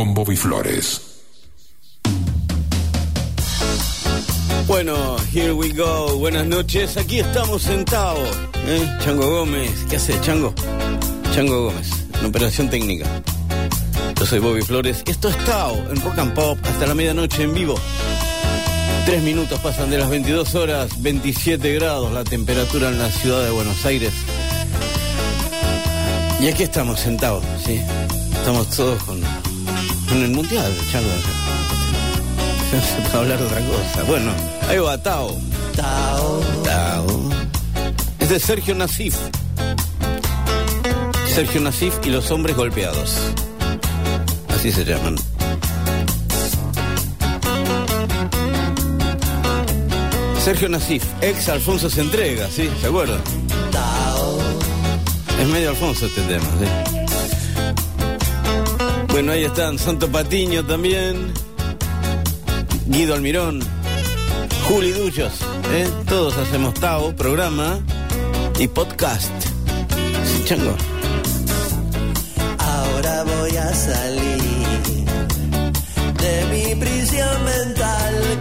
con Bobby Flores. Bueno, here we go. Buenas noches. Aquí estamos sentados. ¿eh? Chango Gómez. ¿Qué hace, Chango? Chango Gómez, en operación técnica. Yo soy Bobby Flores. Esto es Tao en Rock and Pop hasta la medianoche en vivo. Tres minutos pasan de las 22 horas, 27 grados la temperatura en la ciudad de Buenos Aires. Y aquí estamos sentados, ¿sí? Estamos todos con, con el mundial, Chango. Se puede hablar de otra cosa. Bueno, ahí va Tao. Tao. Tao. Es de Sergio Nasif. Sergio Nasif y los hombres golpeados. Así se llaman. Sergio Nasif, ex Alfonso se entrega, ¿sí? ¿Se acuerdan? Tao. Es medio Alfonso este tema, ¿sí? Bueno, ahí están Santo Patiño también, Guido Almirón, Juli Duchos, ¿eh? Todos hacemos Tao, programa y podcast. Chango. Ahora voy a salir de mi prisión mental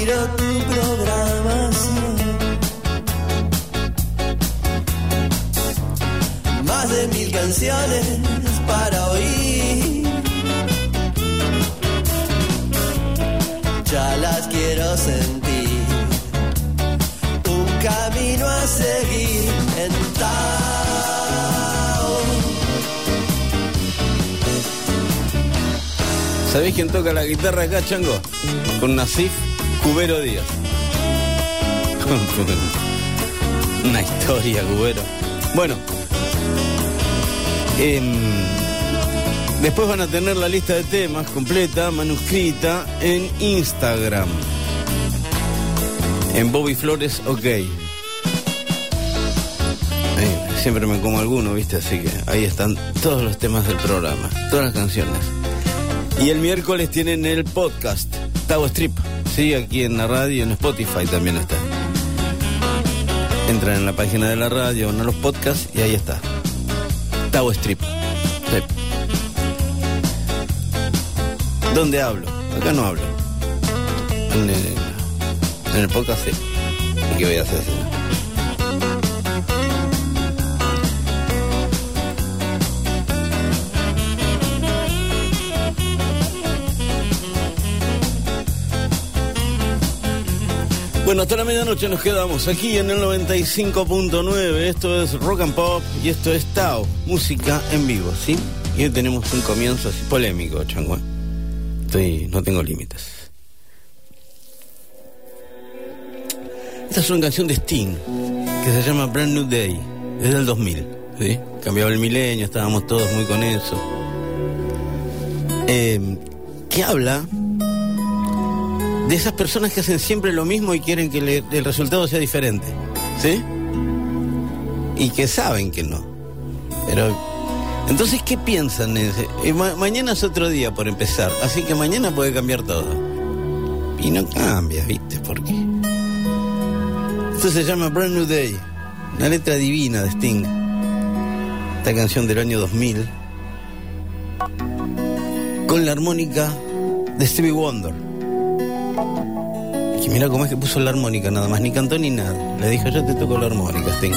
Miro tu programación. Más de mil canciones para oír. Ya las quiero sentir. Un camino a seguir en Tao. ¿Sabéis quién toca la guitarra acá, Chango? Con Nasif Cubero Díaz. Una historia, Cubero. Bueno. em, después van a tener la lista de temas completa, manuscrita, en Instagram. En Bobby Flores, ok. Siempre me como alguno, ¿viste? Así que ahí están todos los temas del programa, todas las canciones. Y el miércoles tienen el podcast, Tao Strip. Sí, aquí en la radio, en Spotify también está. Entran en la página de la radio, en los podcasts y ahí está. Tao Strip. Sí. ¿Dónde hablo? Acá no hablo. En el, podcast sí. ¿Y qué voy a hacer? Bueno, hasta la medianoche nos quedamos aquí en el 95.9. Esto es Rock and Pop y esto es Tao, música en vivo, ¿sí? Y hoy tenemos un comienzo así polémico, chango. ¿eh? Estoy, no tengo límites. Esta es una canción de Sting que se llama Brand New Day, es del 2000, ¿sí? Cambiaba el milenio, estábamos todos muy con eso. Eh, que habla de esas personas que hacen siempre lo mismo y quieren que el resultado sea diferente. ¿Sí? Y que saben que no. Pero. Entonces, ¿qué piensan? Eh, ma- mañana es otro día por empezar. Así que mañana puede cambiar todo. Y no cambia, ¿viste? ¿Por qué? Esto se llama Brand New Day. Una letra divina de Sting. Esta canción del año 2000. Con la armónica de Stevie Wonder. Y mira cómo es que puso la armónica nada más, ni cantó ni nada. Le dijo, yo te toco la armónica, Sting.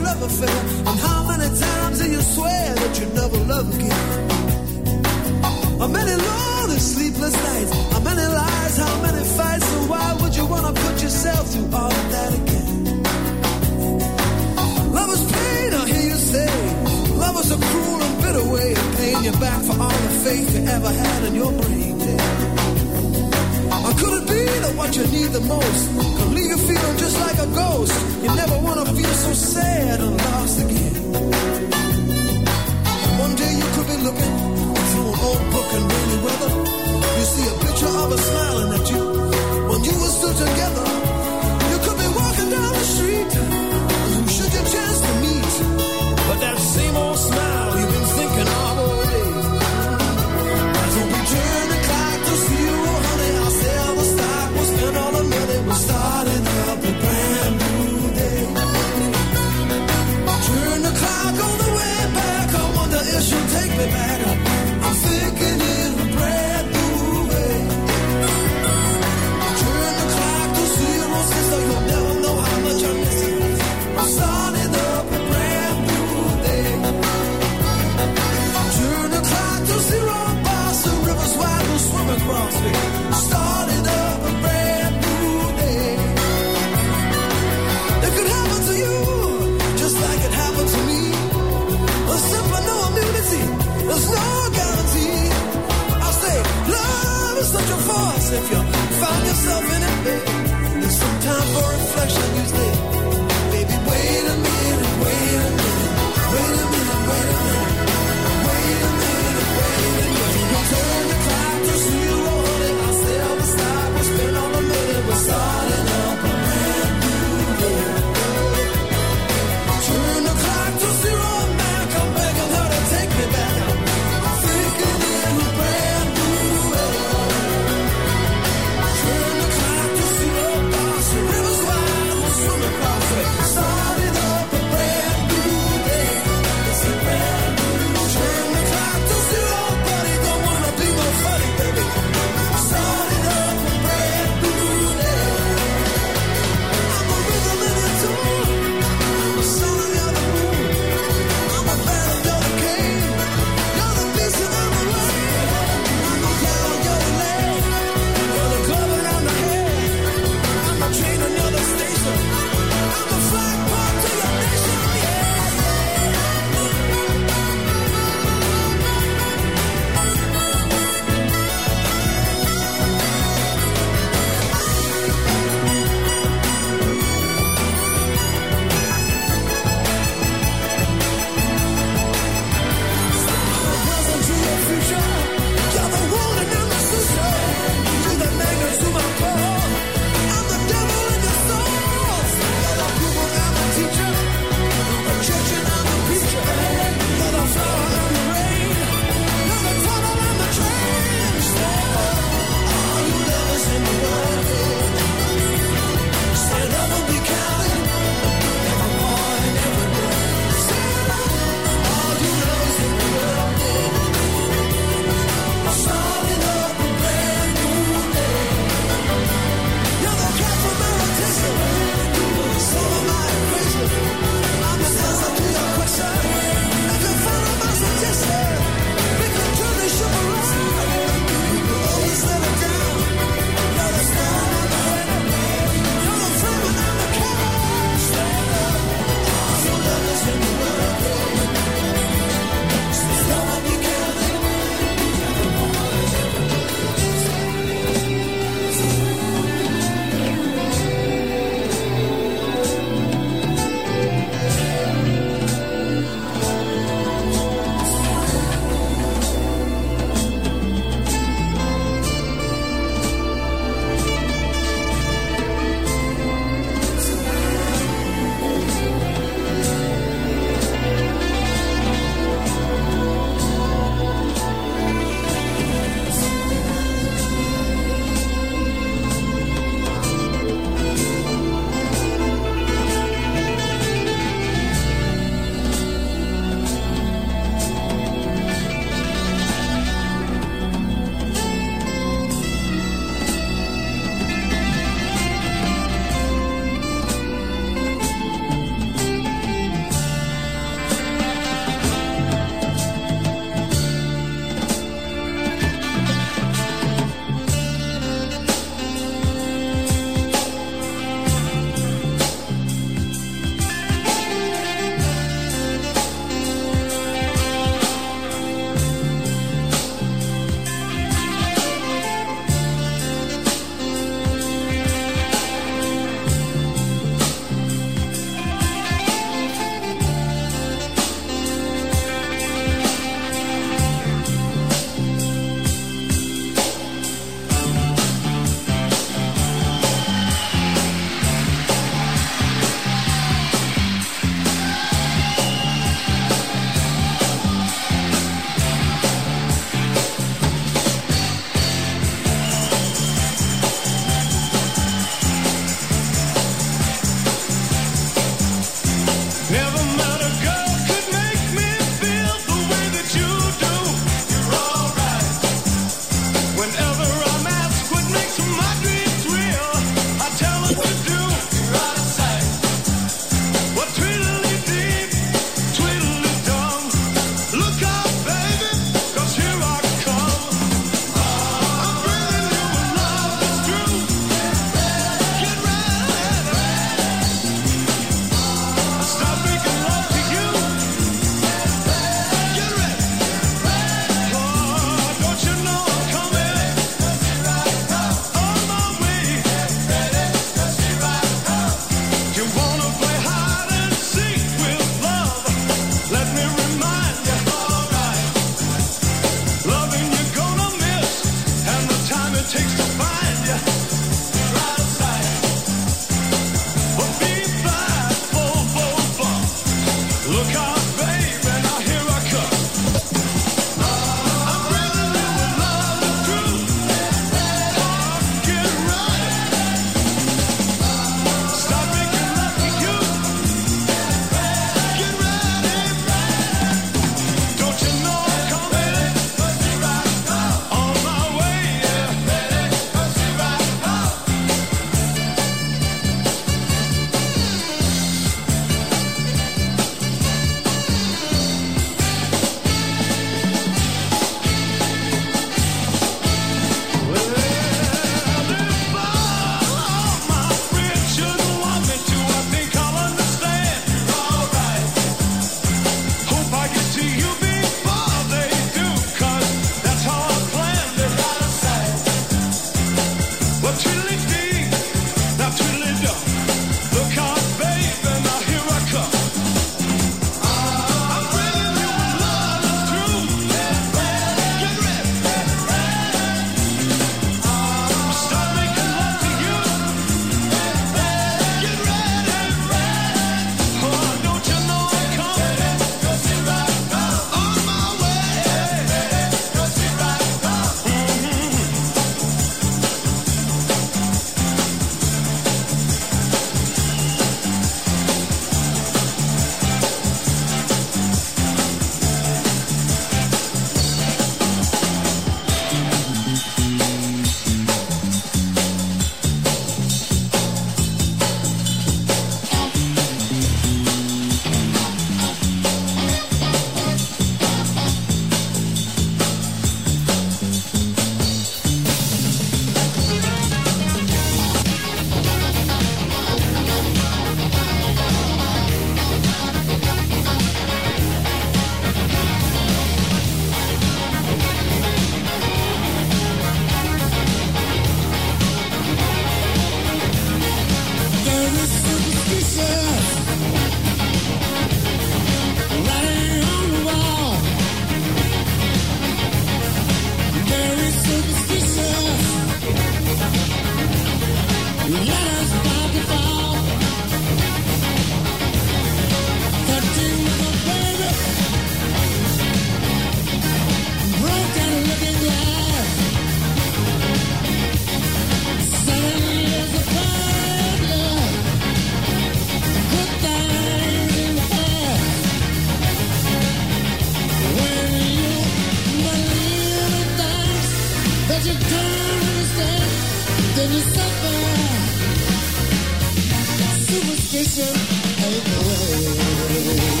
Superstition ain't the way.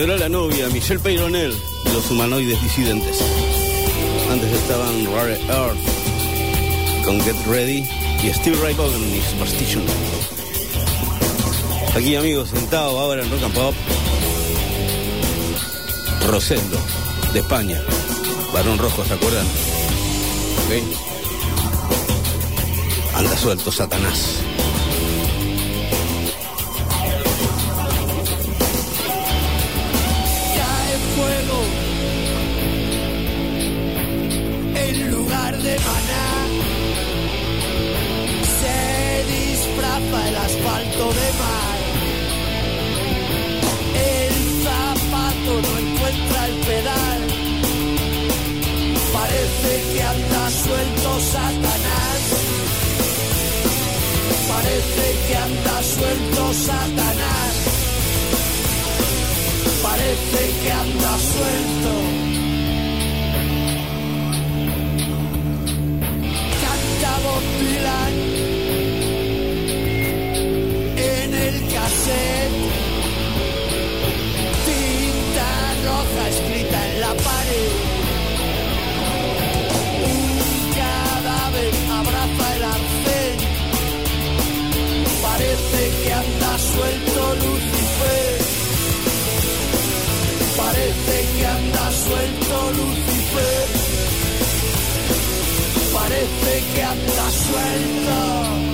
Era la novia, Michelle Peyronel, de los humanoides disidentes. Antes estaban Rare Earth con Get Ready y Steve Ray Vaughan y Superstition. Aquí, amigos, sentado ahora en Rock and Pop. Rosendo, de España. Varón Rojo, ¿se acuerdan? ¿Ok? Anda suelto, Satanás. El asfalto de mar. El zapato no encuentra el pedal. Parece que anda suelto Satanás. Parece que anda suelto Satanás parece que anda suelto. Canta Dylan Tinta roja escrita en la pared. Un cadáver abraza el arcén. Parece que anda suelto Lucifer. Parece que anda suelto Lucifer. Parece que anda suelto.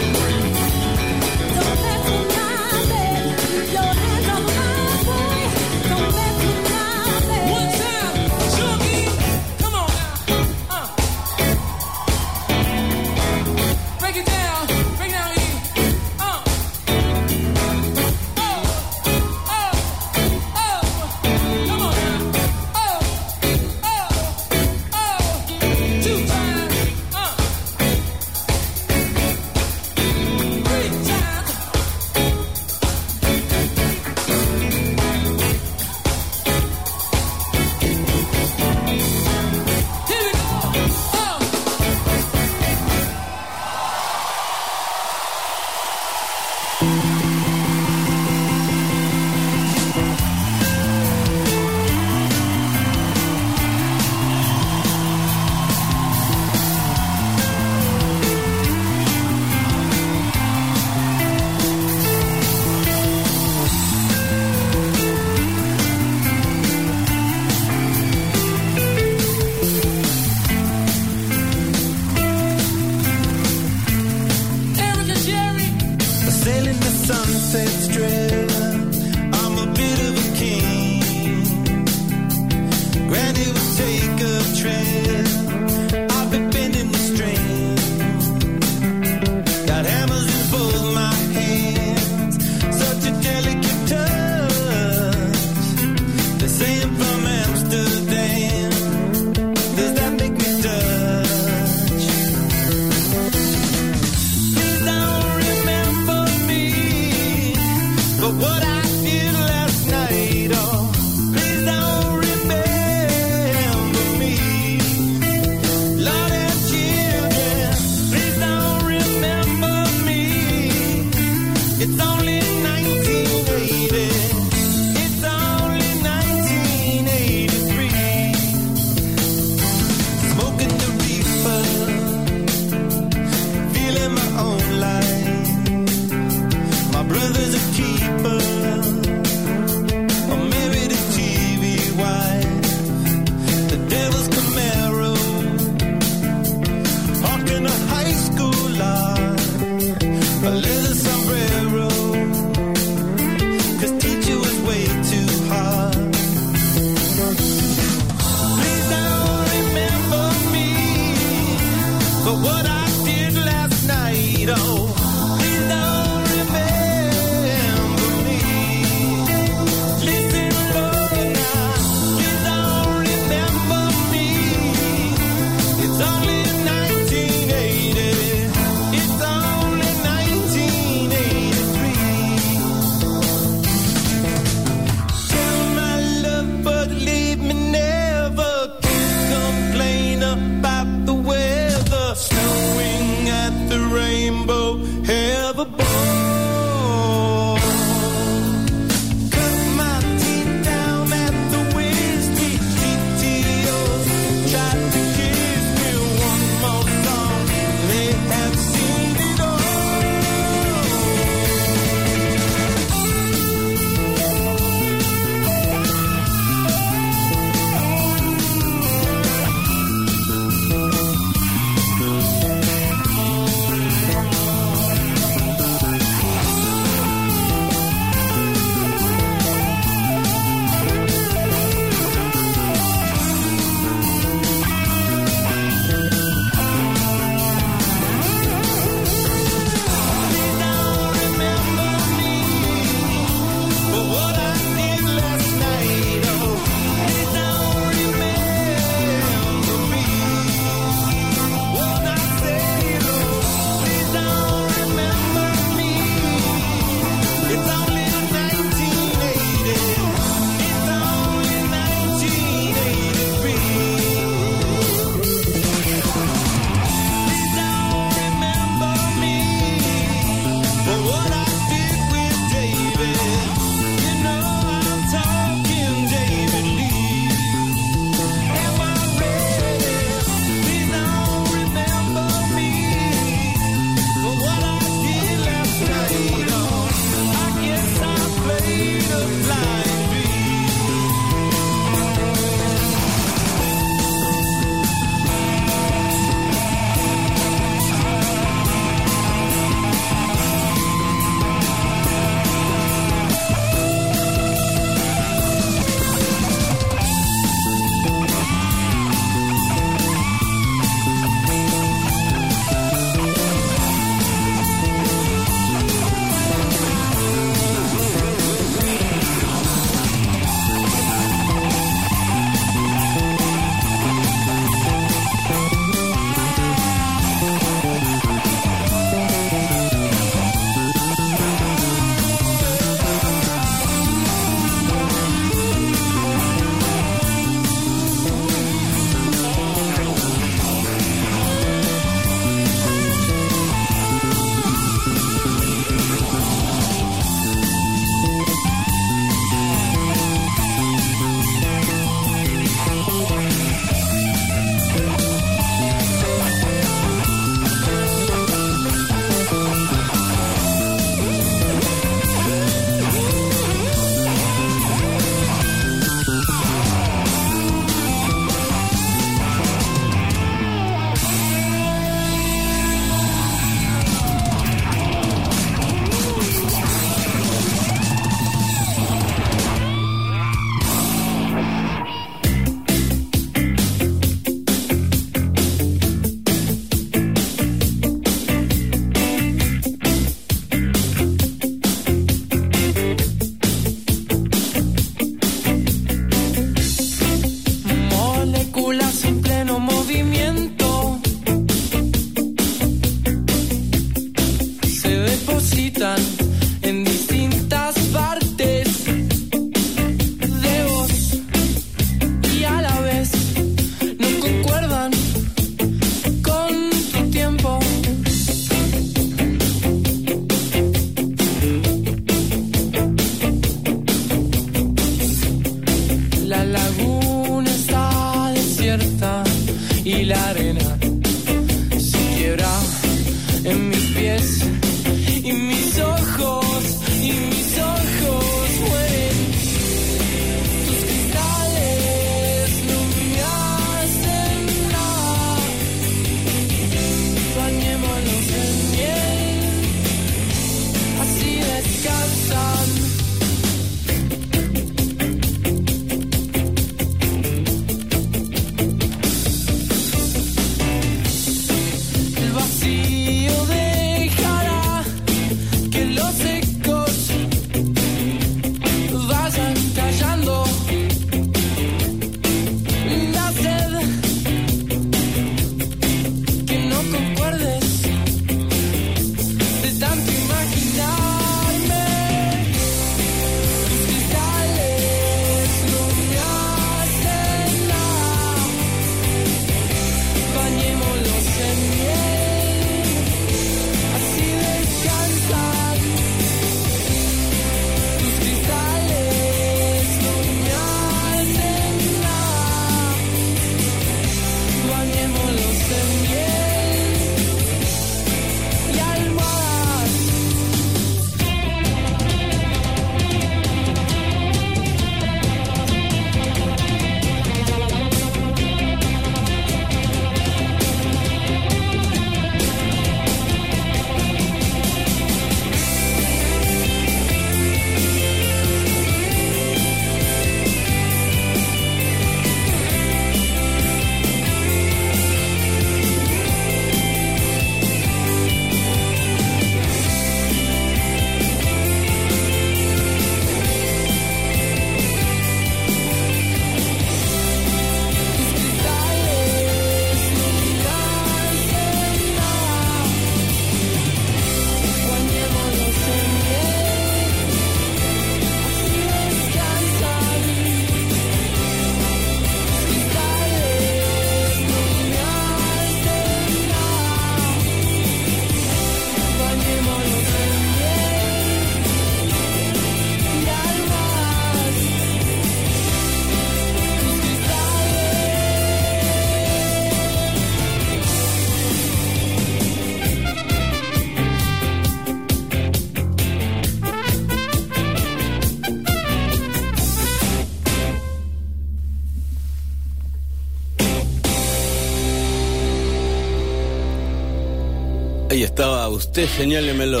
estaba Usted señálemelo.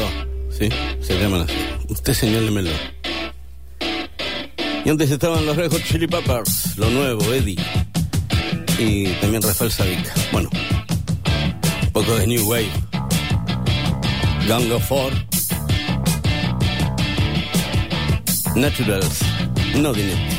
Sí, se llaman así. Usted señálemelo. Y antes estaban los Red Chili Peppers, lo nuevo, Eddie. Y también Rafael Savica. Bueno, un poco de New Wave. Gang of Four. Naturals. No dinero.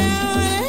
eu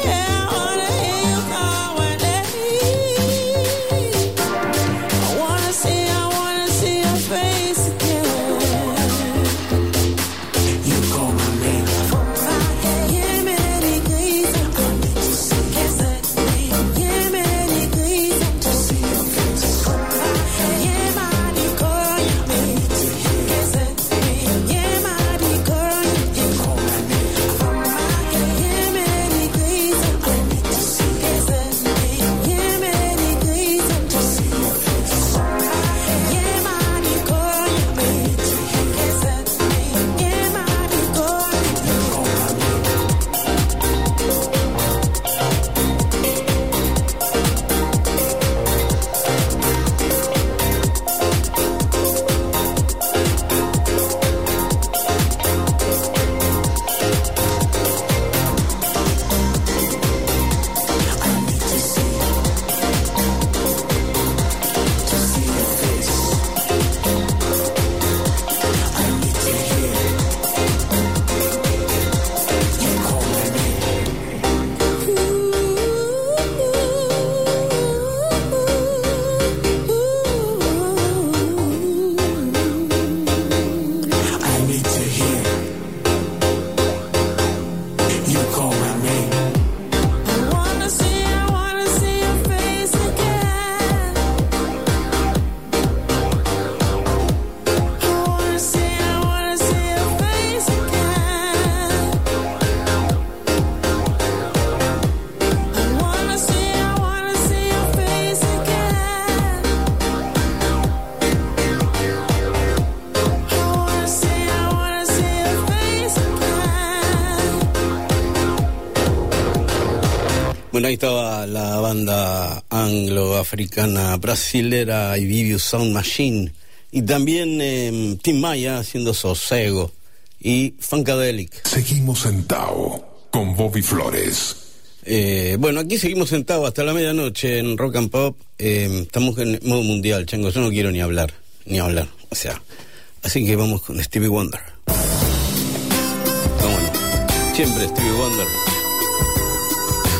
ahí estaba la banda anglo-africana brasilera Ibibius Sound Machine. Y también eh, Tim Maya haciendo Sosego. Y Funkadelic. Seguimos en Tao con Bobby Flores. Eh, bueno, aquí seguimos sentados hasta la medianoche en Rock and Pop. Eh, estamos en modo mundial, chango. Yo no quiero ni hablar, ni hablar. O sea, así que vamos con Stevie Wonder. ¿Cómo no? Siempre Stevie Wonder.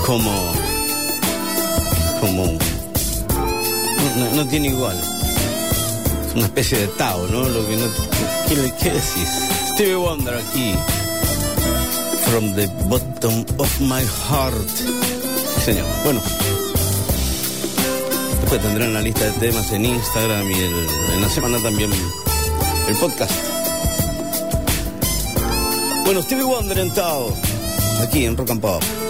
Como. como. No, no- tiene igual. Es una especie de Tao, ¿no? Lo que no. ¿Qué, qué decís? Stevie Wonder aquí. From the bottom of my heart. Señor. Bueno. Después tendrán la lista de temas en Instagram y en la semana también el podcast. Bueno, Stevie Wonder en Tao. Aquí en Rock and.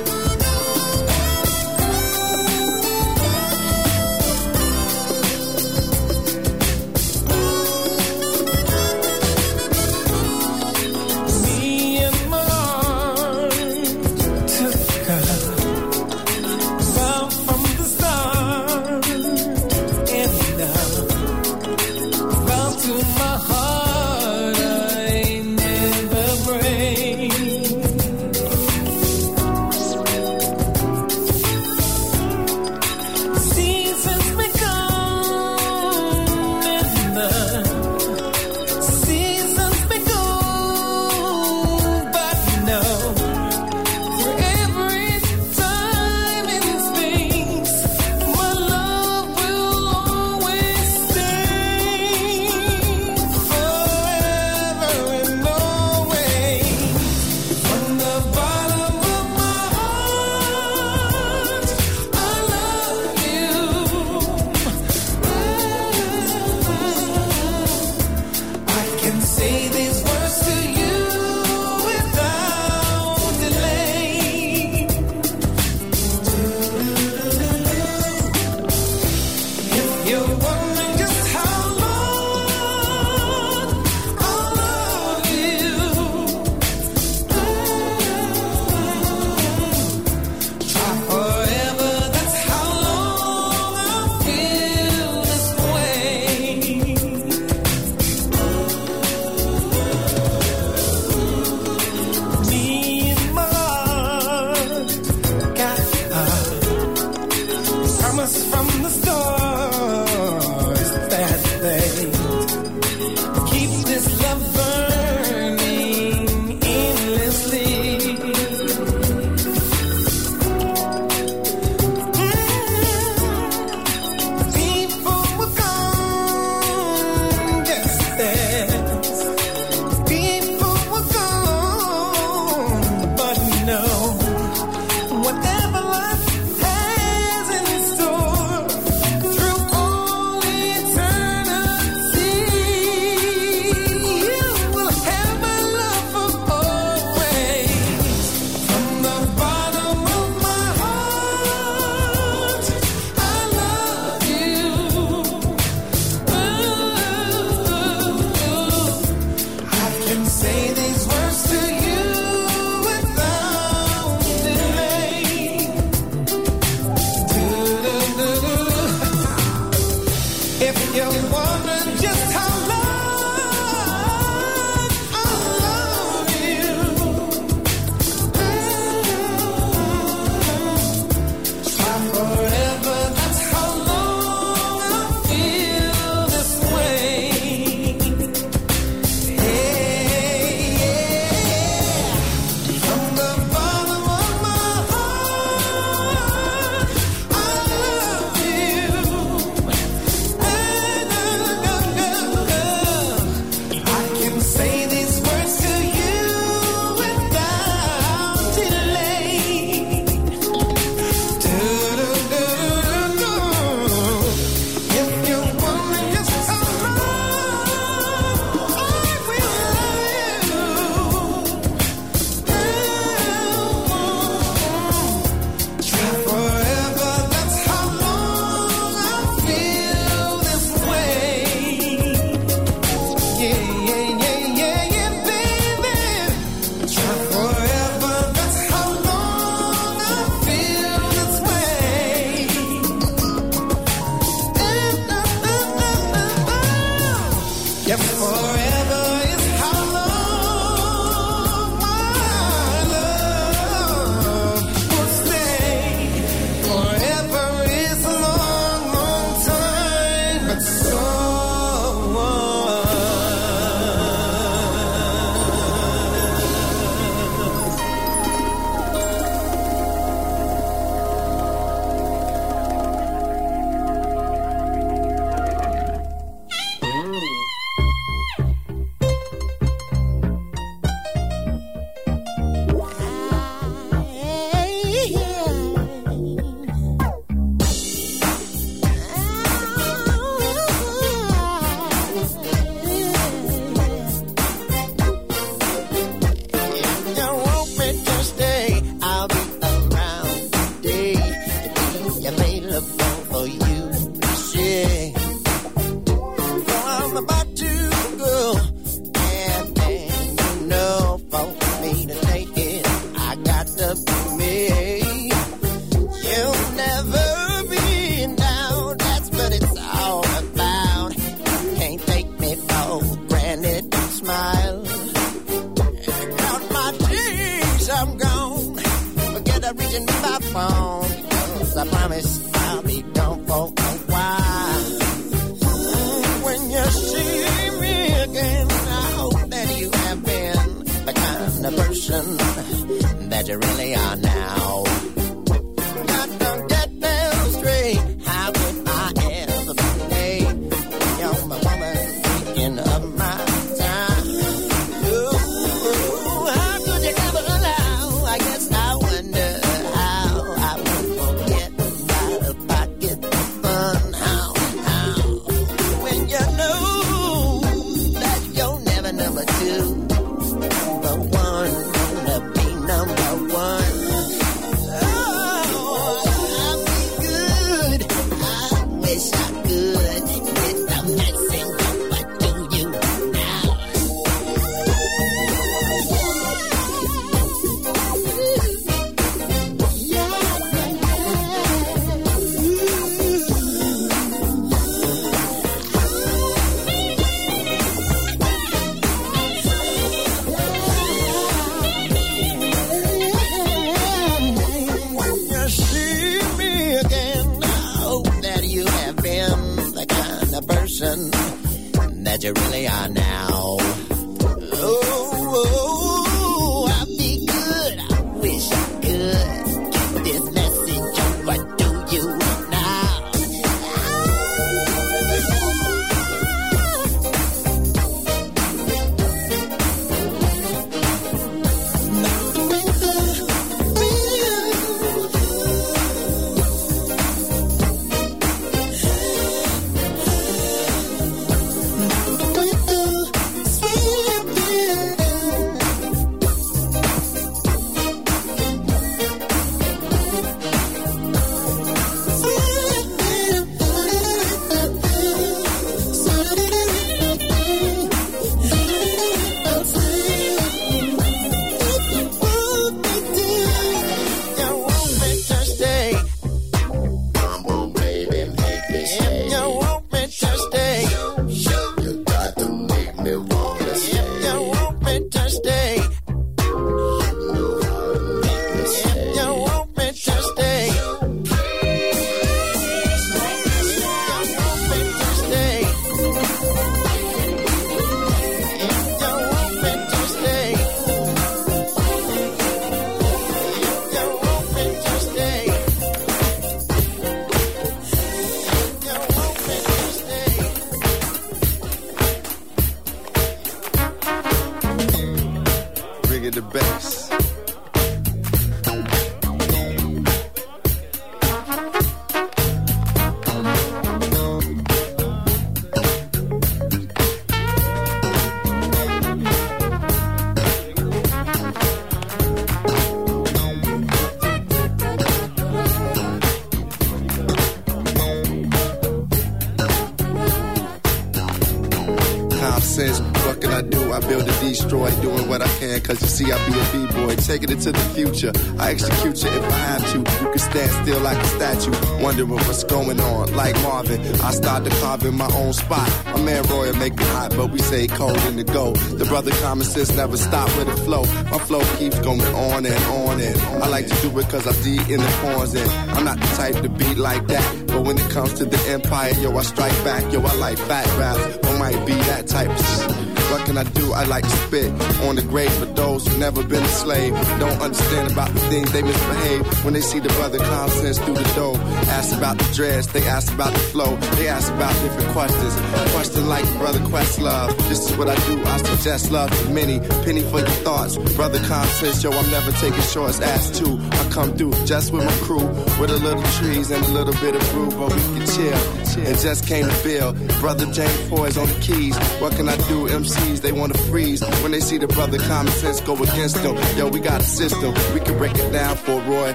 See I be a B-boy. Taking it to the future, I execute you if I have to. You can stand still like a statue, wondering what's going on. Like Marvin, I start to carve in my own spot. My man Roy make it hot, but we say cold in the go. The brother common sense never stop with the flow. My flow keeps going on and on and on. I like to do it cause I D in the corns and I'm not the type to beat like that. But when it comes to the empire, yo, I strike back. Yo, I like fat raps, or might be that type of shit. What can I do? I like to spit on the grave for those who never been a slave. Don't understand about the things they misbehave when they see the brother common sense through the door. Ask about the dress, they ask about the flow, they ask about different questions. Question like brother Questlove. This is what I do. I suggest love to many. Penny for your thoughts, brother sense. Yo, I'm never taking shorts. Ask two. I come through just with my crew, with a little trees and a little bit of brew, but we can chill. And just came to Bill, brother James Foy's on the keys. What can I do? MCs, they wanna freeze when they see the brother common sense go against them. Yo, we got a system, we can break it down for Roy.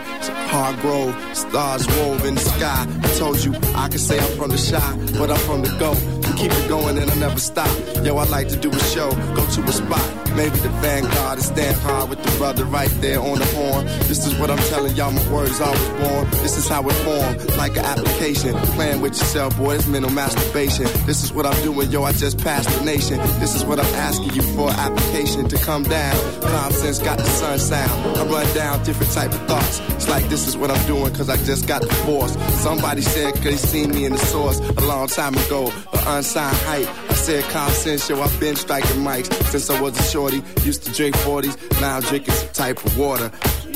Hargrove, stars wove in the sky. I told you I can say I'm from the shy, but I'm from the go. Keep it going and I never stop. Yo, I like to do a show, go to a spot. Maybe the vanguard and stand hard with the brother right there on the horn. This is what I'm telling y'all, my words I was born. This is how it formed, like an application. Playing with yourself, boy, it's mental masturbation. This is what I'm doing, yo, I just passed the nation. This is what I'm asking you for, application to come down. Common sense got the sun sound. I run down different type of thoughts. It's like this is what I'm doing, cause I just got divorced. Somebody said, cause they seen me in the source a long time ago. But unsigned hype. Said common sense, yo, I've been striking mics since I was a shorty. Used to drink 40s, now I'm drinking some type of water.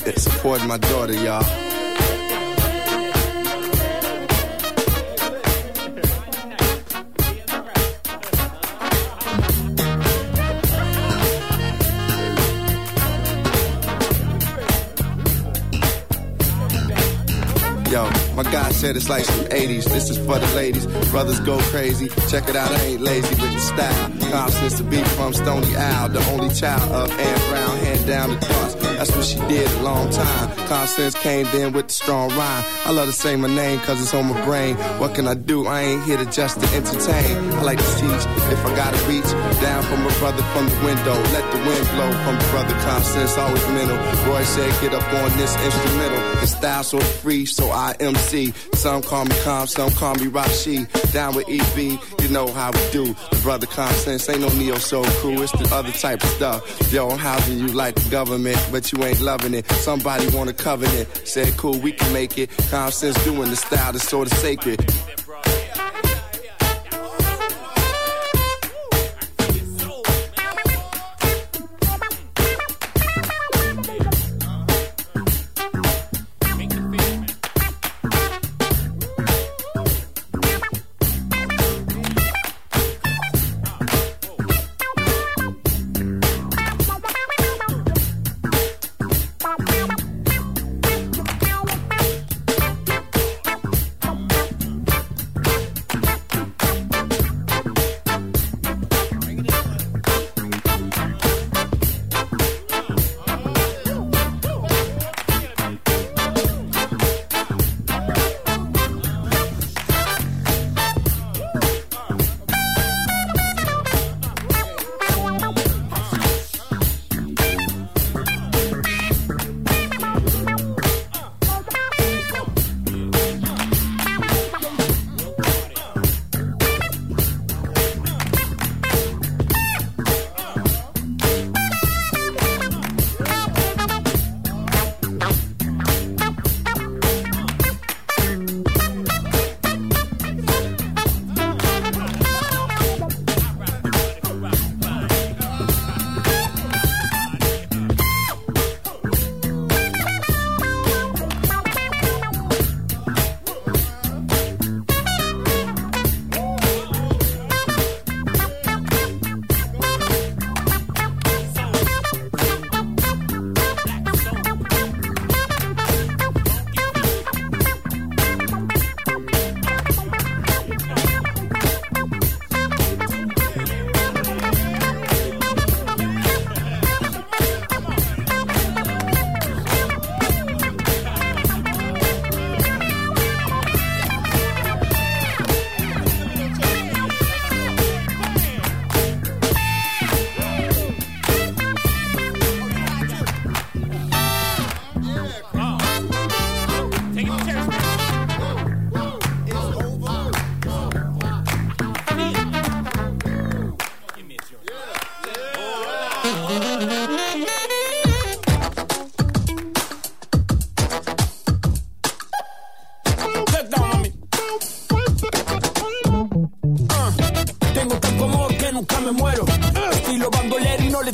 It's supporting my daughter, y'all. My guy said it's like some 80s. This is for the ladies. Brothers go crazy. Check it out, I ain't lazy with the style. Constance to be from Stony Owl, the only child of Ann Brown, hand down the cross. That's what she did a long time. Constance came in with the strong rhyme. I love to say my name cause it's on my brain. What can I do? I ain't here to just to entertain. I like to teach if I gotta reach down from a brother from the window. Let the wind blow from the brother Constance, always mental. Roy said, get up on this instrumental. The style so free, so I MC. Some call me Calm, some call me Rashi. Down with EB, you know how we do. The brother Constance ain't no neo soul crew, it's the other type of stuff. Yo, I'm housing you like the government, but you ain't loving it. Somebody want a covenant. Said, cool, we can make it. Constance doing the style that's sort of sacred.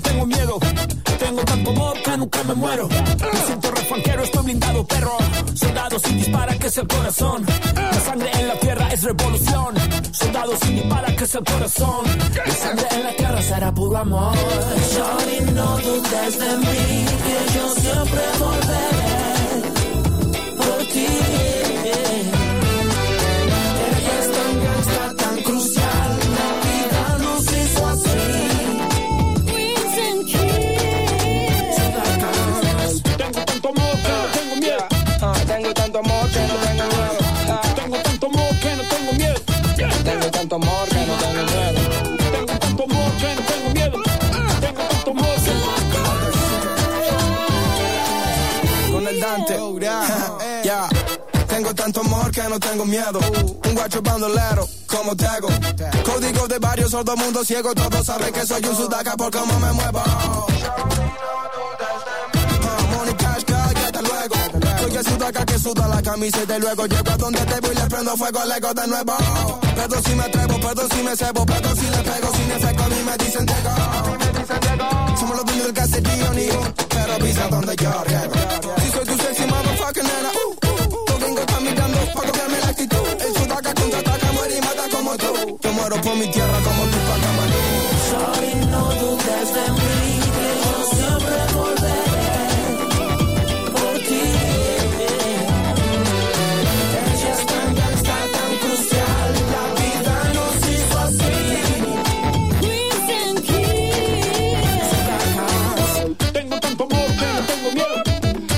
Tengo miedo. Tengo tanto amor que nunca me muero. Me siento refanquero, estoy blindado, perro. Soldado sin dispara, que es el corazón. La sangre en la tierra es revolución. Soldado sin dispara, que es el corazón. La sangre en la tierra será puro amor. Shorty, no dudes de mí, que yo siempre volveré amor que no tengo miedo. Tengo tanto amor que no tengo miedo. Tengo tanto amor Con el Dante. Ya. Tengo tanto amor que no tengo miedo. Un guacho bandolero, como Tego. Código de barrio, sordo mundo ciego. Todos saben que soy un sudaca por cómo me muevo. Ah, Money cash, cállate luego. Soy el sudaca que suda la camiseta y luego llego a donde te voy y le prendo fuego al ego de nuevo. Perdón si me atrevo, perdón si me cebo, perdón si le pego, sin efecto a mí me dicen Diego. Somos los dueños del caserío, ni un, pero pisa donde yo riego. Si soy tu sexy motherfucker, nena, uh, uh, los gringos están mirando pa' copiarme la actitud. El sudaca contraataca, muere y mata como tú. Yo muero por mi tierra como tú, Pacamalú. Sorry, no dudes de mí,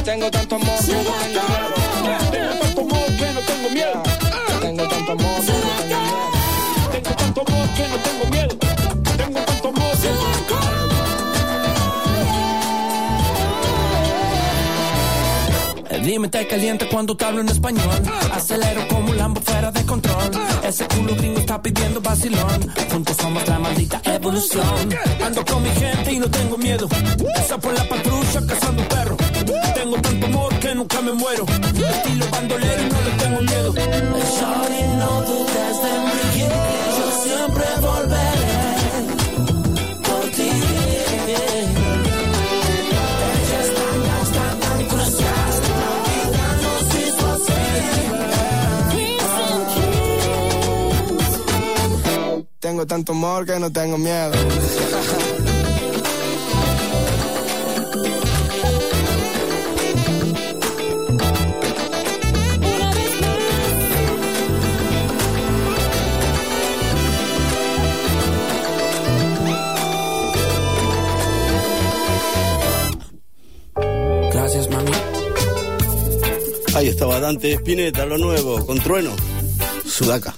Tengo tanto amor que no tengo miedo. Tengo tanto amor que no tengo miedo. Tengo tanto amor que no tengo miedo. Tengo tanto amor que no tengo miedo. Tengo tanto amor que El límite caliente cuando te hablo en español. Acelero como un lambo fuera de control. Ese culo gringo está pidiendo vacilón. Juntos somos la maldita evolución. Ando con mi gente y no tengo miedo. Esa por la patrulla cazando perro. Tengo tanto amor que nunca me muero. Estilo bandolero y no le tengo miedo. Sorry, no dudes de mí, yo siempre volveré por ti. Es tan tan crucial. Tengo tanto amor que no tengo miedo. Ahí estaba Dante Spinetta, lo nuevo, con trueno. Sudaca.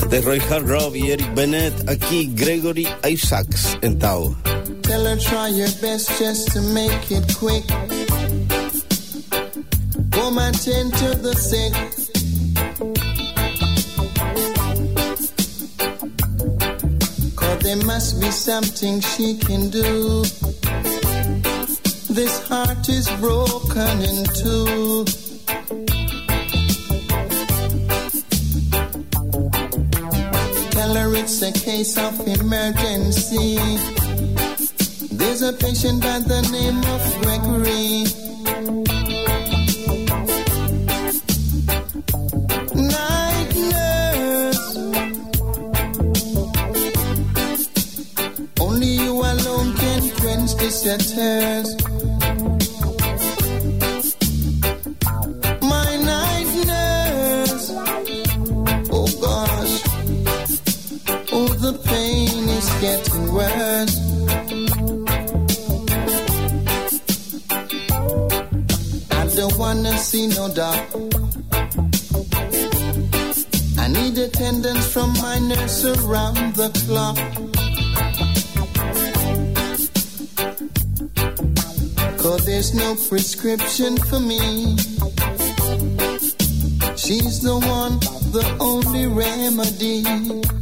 Antes Roy Hardrock y Eric Bennett, aquí Gregory Isaacs en Tao. Tell her try your best just to make it quick. Come and tend to the sick. Cause there must be something she can do. This heart is broken in two. Tell her it's a case of emergency. There's a patient by the name of Gregory. Night nurse. No. I need attendance from my nurse around the clock. Cause there's no prescription for me. She's the one, the only remedy.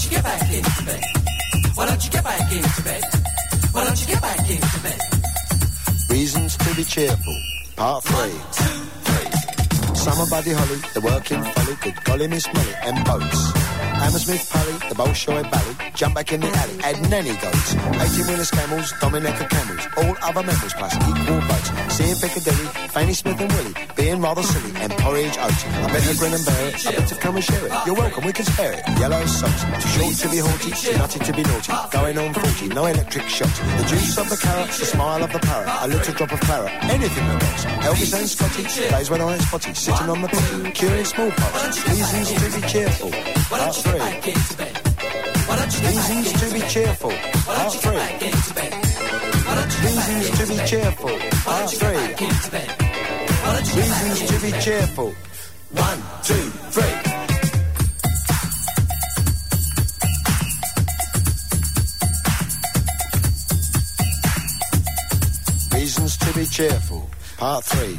don't you get back into bed? Why don't you get back into bed? Why don't you get back into bed? Reasons to be cheerful, part three. One, two, three. Summer buddy holly, the working folly, good golly miss molly and boats. Hammersmith Pally, the Bolshoi Bally, jump back in the alley, add nanny goats. 18 wheelers camels, Dominica camels, all other members plus equal votes. Seeing Piccadilly, Fanny Smith and Willie, being rather silly, and porridge oats. I better grin and bear it, I better come and share it. You're welcome, we can spare it. Yellow socks, too short to be haughty, too nutty to be naughty. Going on 40, no electric shocks. The juice of the carrot, the smile of the parrot, a little drop of claret, anything that rocks. Elvis and Scotty, days when I was spotty, sitting on the potty, curing smallpox. Reasons to be cheerful. Part three. Reasons to be cheerful. Part three. Reasons to be cheerful. Part three. Reasons to be cheerful. One, two, three. Reasons to be cheerful. Part three.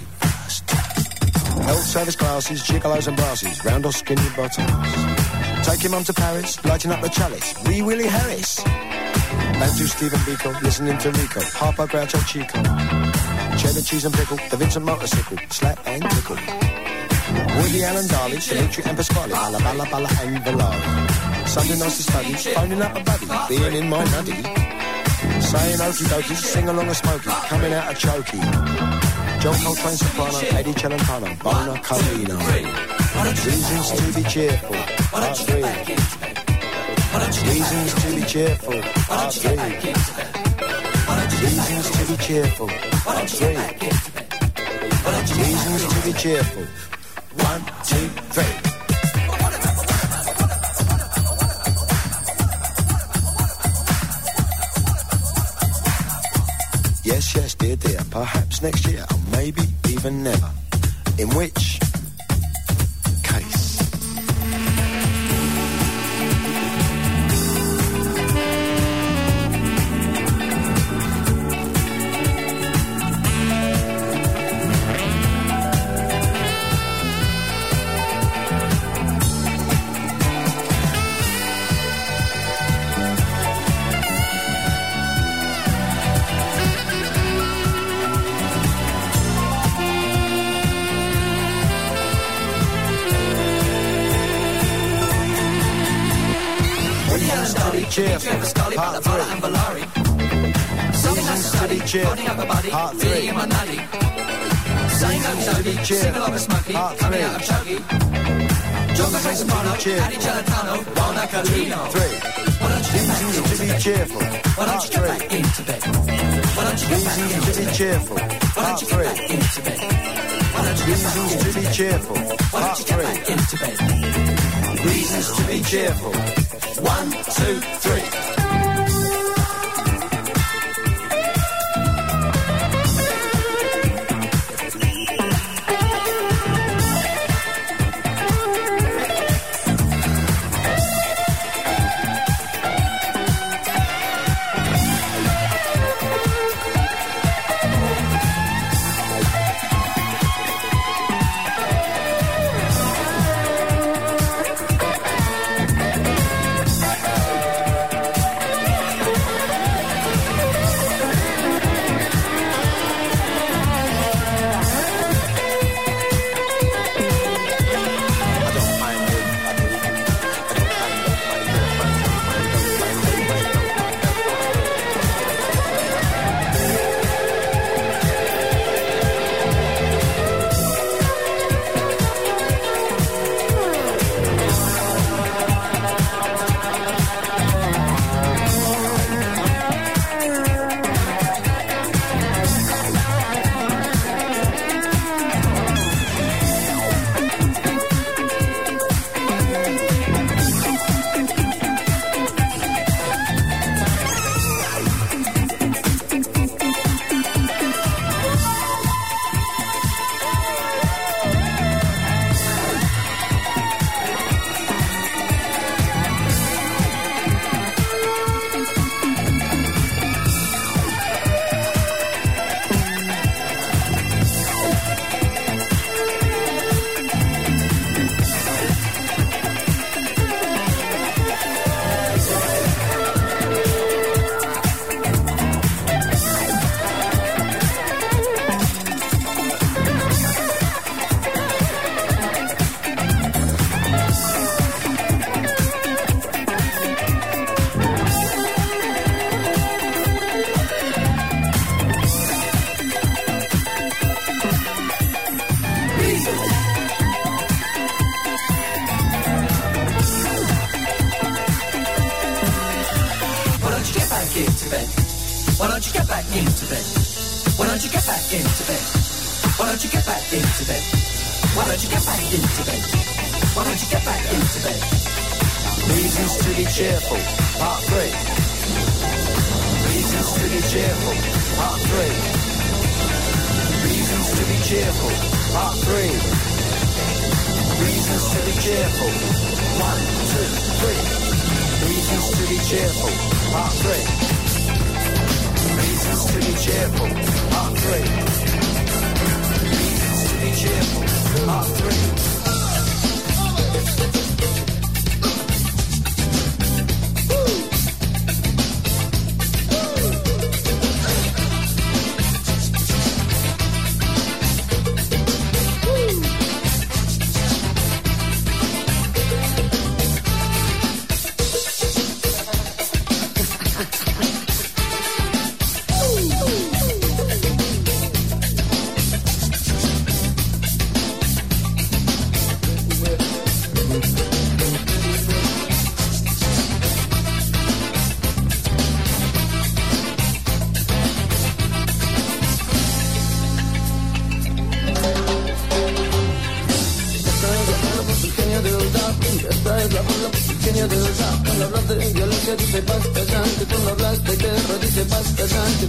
Health service classes, gigolos and brasses, round or skinny bottoms. Taking mum to Paris, lighting up the chalice. Wee Willie Harris. Bantu Stephen Biko, listening to Rico. Harper Groucho Chico. Cheddar cheese and pickle, the Vincent motorcycle. Slap and tickle. Woody Allen Darley, Dimitri and Pasquale. Bala Bala Bala and Valari. Sunday nights to study, phoning up a buddy. Being in my nutty. Saying okie dokie, sing along a smoky. Coming out a chokey. John Coltrane soprano, Eddie Celentano, Bona Carino. Reasons to be cheerful. Why don't you get back in? Why don't you Reasons to be cheerful. Why don't you get back in? Why don't you get back Reasons to be cheerful. Why don't you get back in? Why don't you get Reasons to be cheerful. One, two, three. Yes, yes, dear, dear, perhaps next year, or maybe even never. In which cheer. Part three. me and my nutty. Same old Toby. Single of a smoky, Part coming out of Chucky. Jogger Trey Soprano, cheer. Annie Gelatano, Bona Colino. Three. Why don't you get back into to. Why don't you get back into bed? Why don't you get back into bed? cheerful. Why don't you get back into bed? Why to be cheerful. Why don't you get back into bed? Reasons to be cheerful. One, two, three.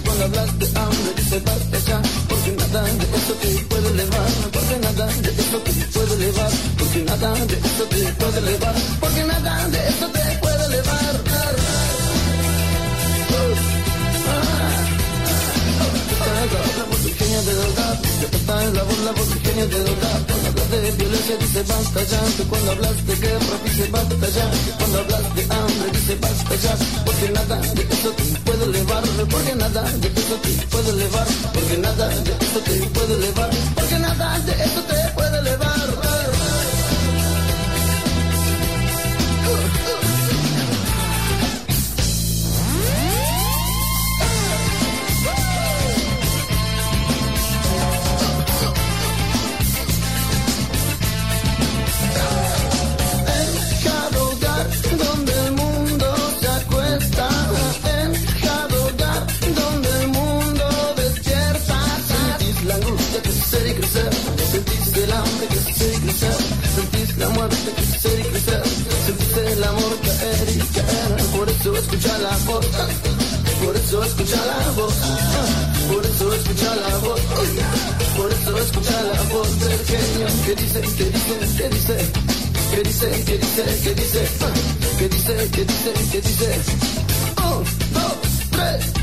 Cuando hablas de hambre dice basta ya, porque nada de esto te puede elevar, porque nada de esto te puede elevar, porque nada de esto te puede elevar, porque nada de esto te puede elevar. Genio del rap, esta es la voz, la voz genio del rap. Cuando hablas de violencia dice basta ya, que cuando hablas de guerra dice basta ya, que cuando hablas de hambre dice basta ya, porque nada de esto te puede elevar, porque nada de esto te puede elevar, porque nada de esto te puede elevar, porque nada de esto te puede el amor caer y caer, por eso escucha la voz, por eso escucha la voz, por eso escucha la voz, por eso escucha la voz del genio que dice, que dice, que dice. ¿Qué dice? ¿Qué dice? ¿Qué dice? ¿Qué dice? ¿Qué dice? ¿Qué dice? Un, dos, tres,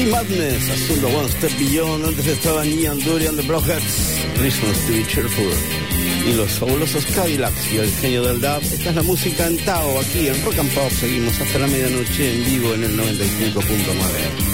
Aquí Madness haciendo One Step Beyond. Antes estaba Ian Dury and the Blockheads, Reasons to be Cheerful. Y los fabulosos Cadillacs y el genio del dub. Esta es la música en Tao, aquí en Rock and Pop. Seguimos hasta la medianoche en vivo en el 95.9.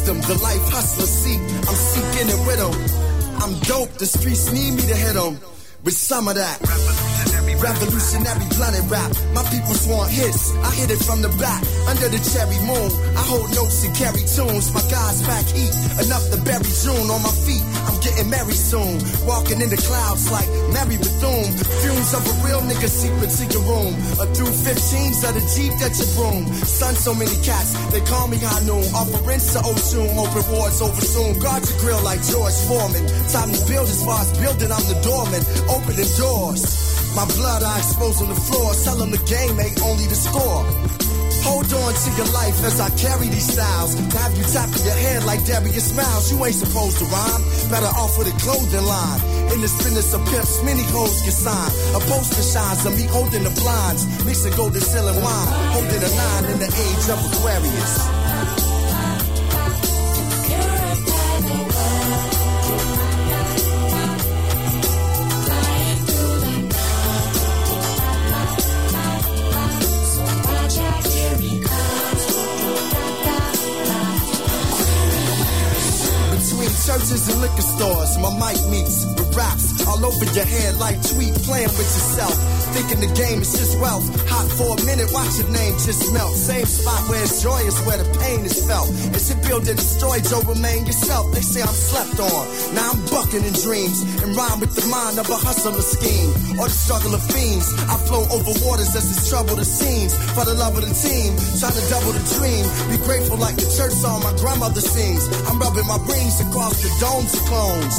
keeping the life hustler seek. I'm seeking it with 'em. I'm dope, the streets need me to hit 'em with some of that. Revolutionary blunted rap. My people want hits. I hit it from the back under the cherry moon. I hold notes and carry tunes. My guys back heat enough to bury June on my feet. I'm getting married soon. Walking in the clouds like Mary Bethune. The Fumes of a real nigga seep into your room. A through 15s of the Jeep that you room. Son, so many cats. They call me high noon. Offerings to Oshun. Open wars over soon. Guard your grill like George Foreman. Time to build as far as building. I'm the doorman. Opening doors. My blood I expose on the floor. Tell them the game ain't only the score. Hold on to your life as I carry these styles. Have you tapping your head like Darius Miles. You ain't supposed to rhyme. Better off with a clothing line. In this business of pimps, many hoes get signed. A poster shines of me holding the blinds. Mixing golden ceiling wine. Holding a nine in the age of Aquarius. Over your head like tweet playing with yourself. Thinking the game is just wealth. Hot for a minute, watch your name just melt. Same spot where it's joyous, where the pain is felt. Build to Joe, remain yourself. They say I'm slept on. Now I'm bucking in dreams and rhyme with the mind of a hustler scheme or the struggle of fiends. I flow over waters as it's trouble that seems. For the love of the team, trying to double the dream. Be grateful like the church song my grandmother sings. I'm rubbing my rings across the domes of clones.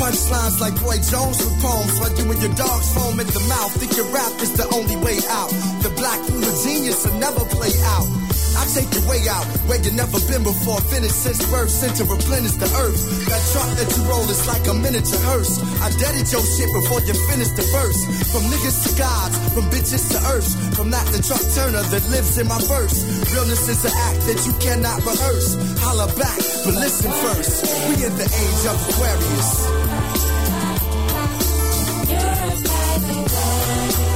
Punchlines like Roy Jones with poems While you and your dogs foam at the mouth Think your rap is the only way out The black rule of genius will never play out I take the way out where you never been before. Finish since birth, sent to replenish the earth. That truck that you roll is like a miniature hearse. I deaded your shit before you finish the verse. From niggas to gods, from bitches to earth. From that the truck turner that lives in my verse. Realness is an act that you cannot rehearse. Holla back, but listen first. We in the age of Aquarius. Love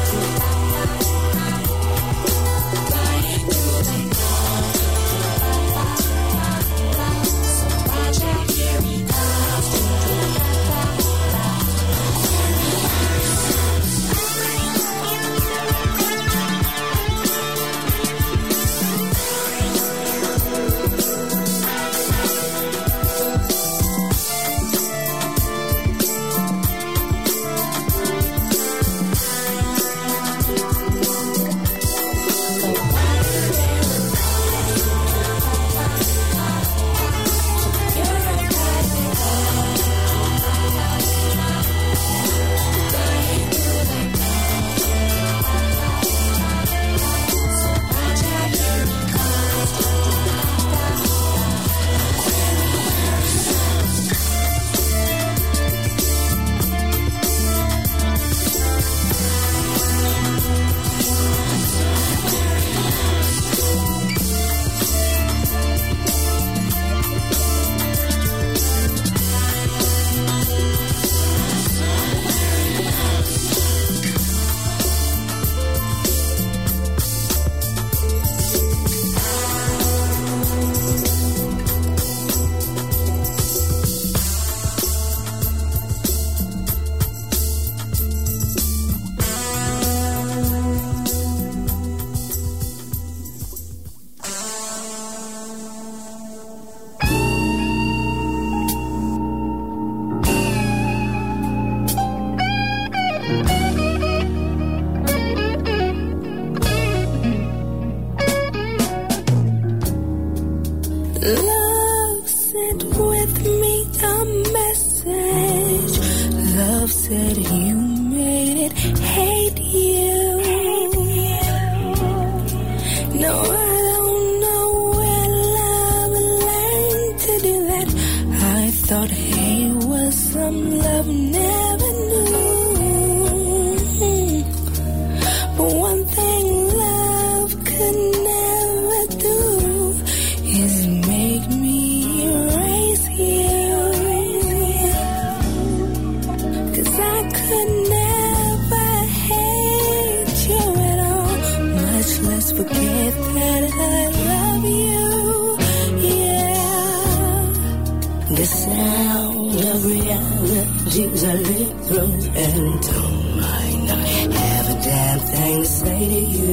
The sound of realities I live through and don't mind. I have a damn thing to say to you.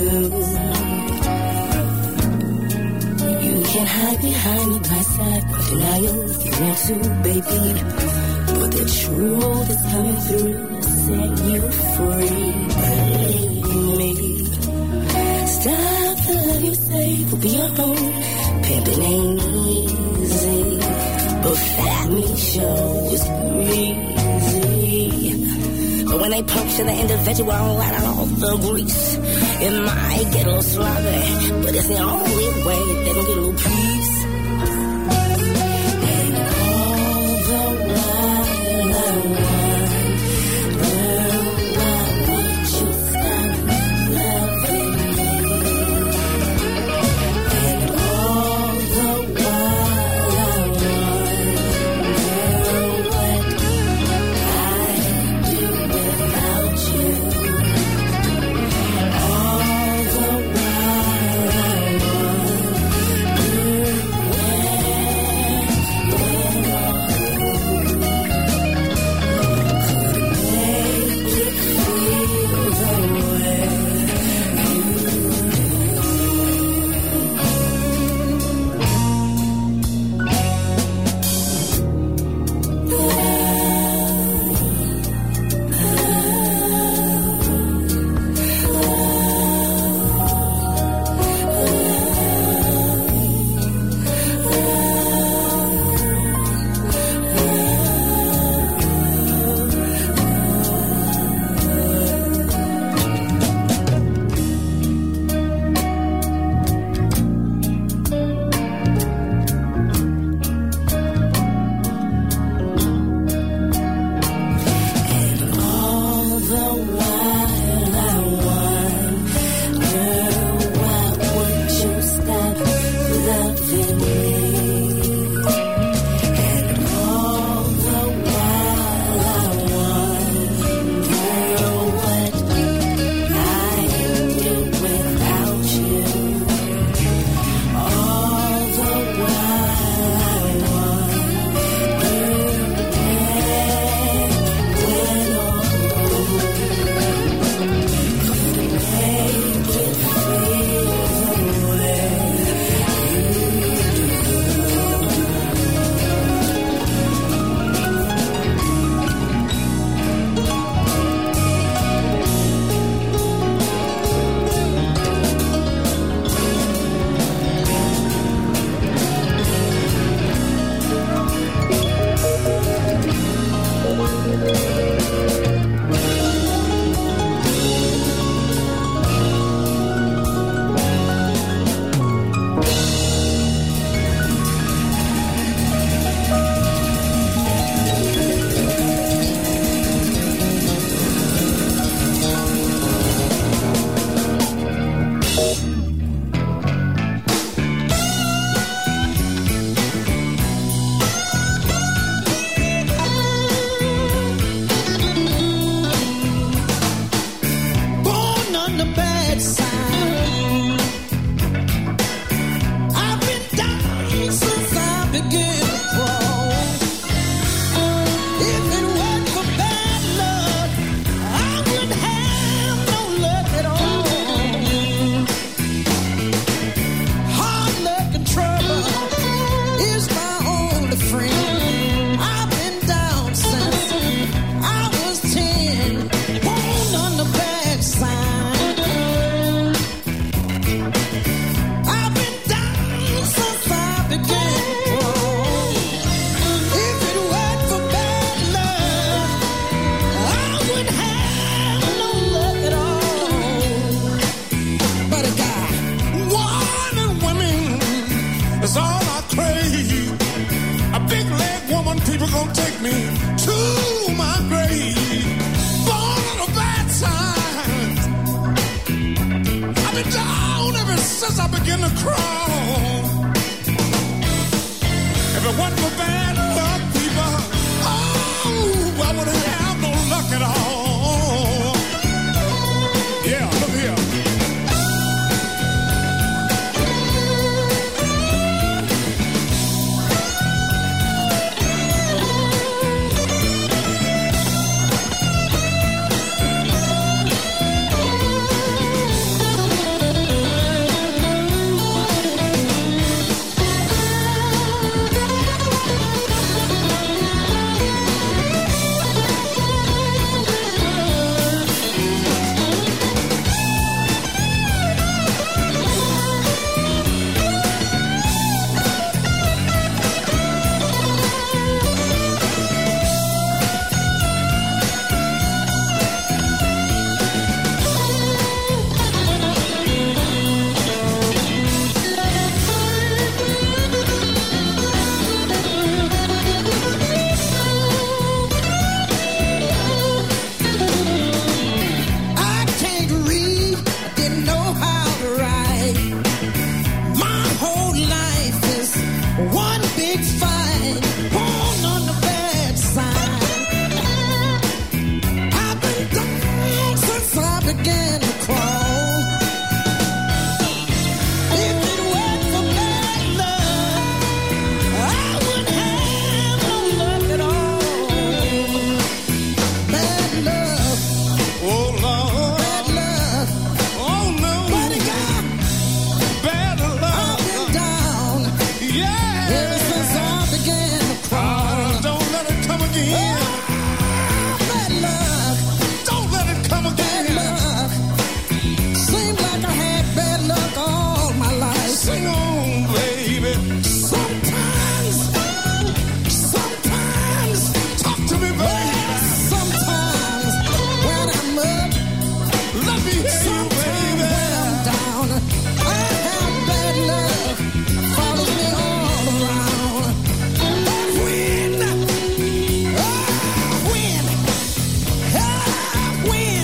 You can hide behind the backside of denial if you want to, baby. But the truth is coming through to set you free. Believe me. Stop the love you say will be your own. Pimping ain't easy. But shows. But when they puncture the individual out of all the grease, it might get a little sloppy. But it's the only way they gon' get a little peace. We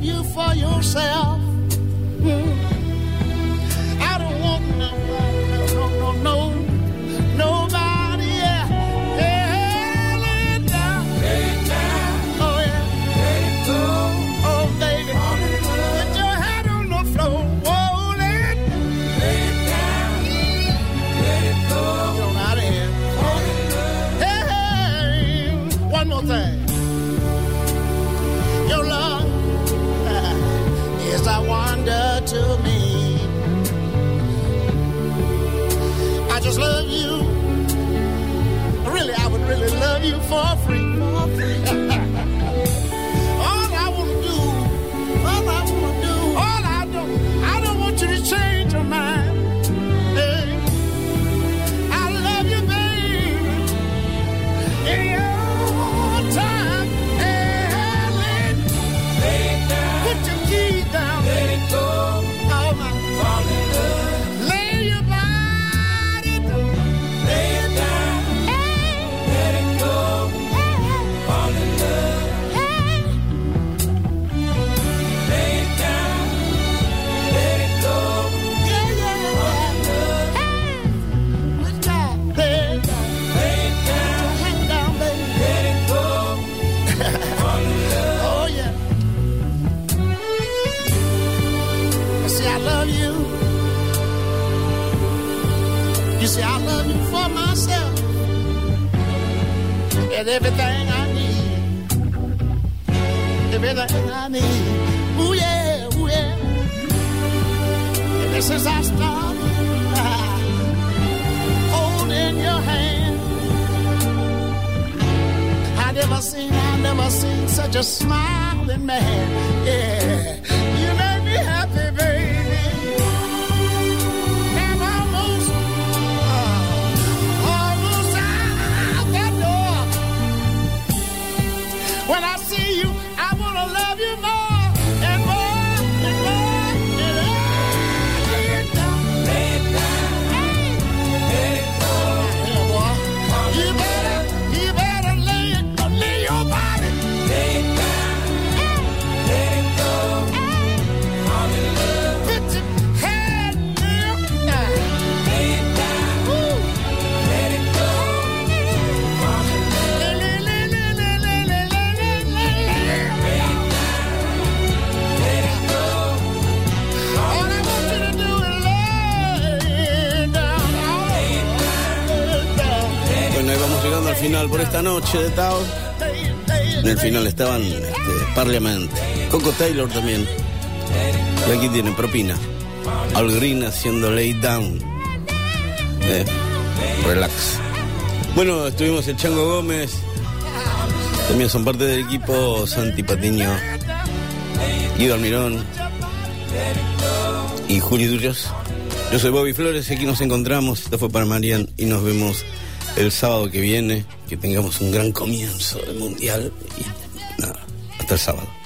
love you for yourself. Mm. everything I need. Everything I need. Ooh yeah, ooh yeah. And this is our start. Hold in your hand. I never seen, I never seen such a smiling man. Yeah. final por esta noche de Tao. En el final estaban este, Coco Taylor también. Y aquí tienen propina. Al Green haciendo lay down. Eh, relax. Bueno, estuvimos el Chango Gómez. También son parte del equipo Santi Patiño, Guido Almirón y Julio Durios. Yo soy Bobby Flores y aquí nos encontramos. Esto fue para Marian y nos vemos el sábado que viene, que tengamos un gran comienzo del mundial y nada, hasta el sábado.